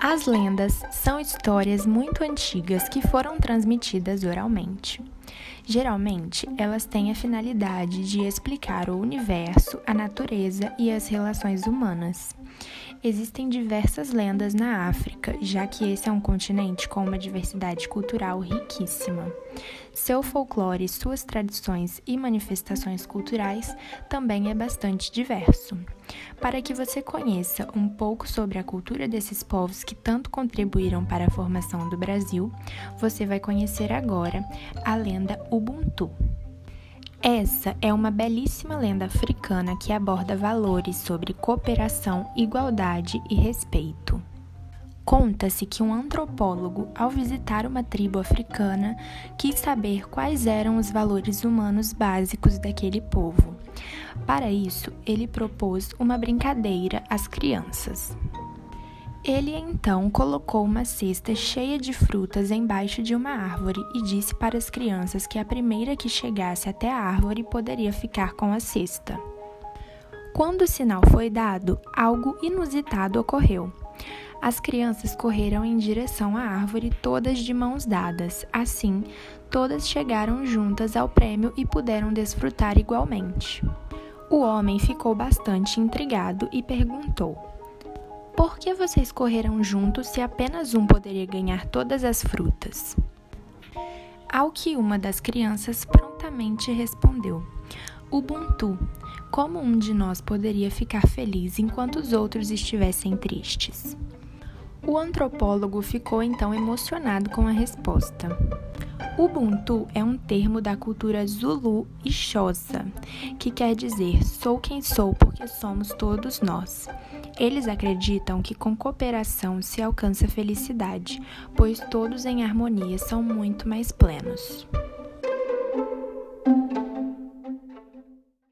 As lendas são histórias muito antigas que foram transmitidas oralmente. Geralmente, elas têm a finalidade de explicar o universo, a natureza e as relações humanas. Existem diversas lendas na África, já que esse é um continente com uma diversidade cultural riquíssima. Seu folclore, suas tradições e manifestações culturais também é bastante diverso. Para que você conheça um pouco sobre a cultura desses povos que tanto contribuíram para a formação do Brasil, você vai conhecer agora a lenda Ubuntu. Essa é uma belíssima lenda africana que aborda valores sobre cooperação, igualdade e respeito. Conta-se que um antropólogo, ao visitar uma tribo africana, quis saber quais eram os valores humanos básicos daquele povo. Para isso, ele propôs uma brincadeira às crianças. Ele então colocou uma cesta cheia de frutas embaixo de uma árvore e disse para as crianças que a primeira que chegasse até a árvore poderia ficar com a cesta. Quando o sinal foi dado, algo inusitado ocorreu. As crianças correram em direção à árvore, todas de mãos dadas. Assim, todas chegaram juntas ao prêmio e puderam desfrutar igualmente. O homem ficou bastante intrigado e perguntou: Por que vocês correram juntos se apenas um poderia ganhar todas as frutas? Ao que uma das crianças prontamente respondeu: Ubuntu. Como um de nós poderia ficar feliz enquanto os outros estivessem tristes? O antropólogo ficou então emocionado com a resposta. Ubuntu é um termo da cultura Zulu e Xhosa, que quer dizer sou quem sou porque somos todos nós. Eles acreditam que com cooperação se alcança felicidade, pois todos em harmonia são muito mais plenos.